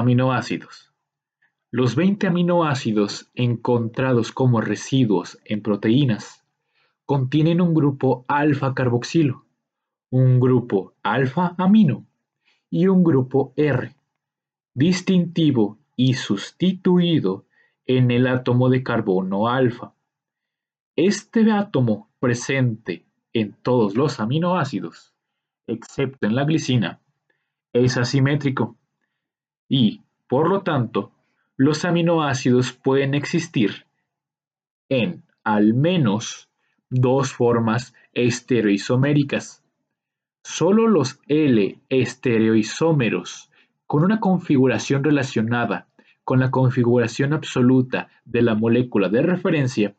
Aminoácidos. Los 20 aminoácidos encontrados como residuos en proteínas contienen un grupo alfa-carboxilo, un grupo alfa-amino y un grupo R, distintivo y sustituido en el átomo de carbono alfa. Este átomo presente en todos los aminoácidos, excepto en la glicina, es asimétrico y, por lo tanto, los aminoácidos pueden existir en al menos dos formas estereoisoméricas. Solo los L-estereoisómeros con una configuración relacionada con la configuración absoluta de la molécula de referencia,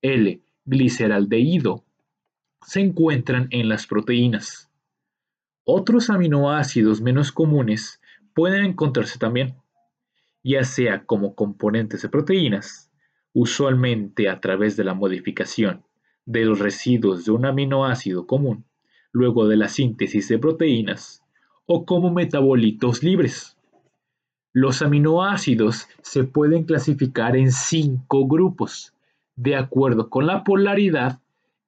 L-gliceraldehído, se encuentran en las proteínas. Otros aminoácidos menos comunes pueden encontrarse también ya sea como componentes de proteínas, usualmente a través de la modificación de los residuos de un aminoácido común, luego de la síntesis de proteínas, o como metabolitos libres. Los aminoácidos se pueden clasificar en cinco grupos, de acuerdo con la polaridad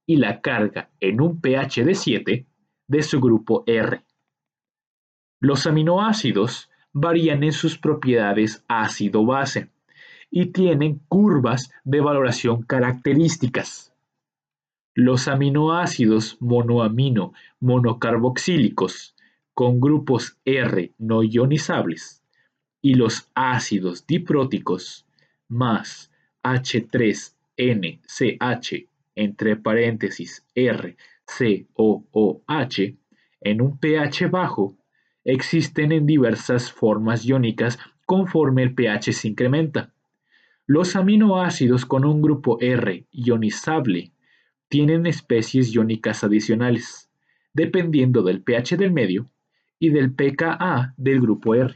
y la carga en un pH de 7 de su grupo R. Los aminoácidos varían en sus propiedades ácido-base y tienen curvas de valoración características. Los aminoácidos monoamino monocarboxílicos con grupos R no ionizables y los ácidos dipróticos más H3NCH entre paréntesis R COOH en un pH bajo existen en diversas formas iónicas conforme el pH se incrementa. Los aminoácidos con un grupo R ionizable tienen especies iónicas adicionales, dependiendo del pH del medio y del pKa del grupo R.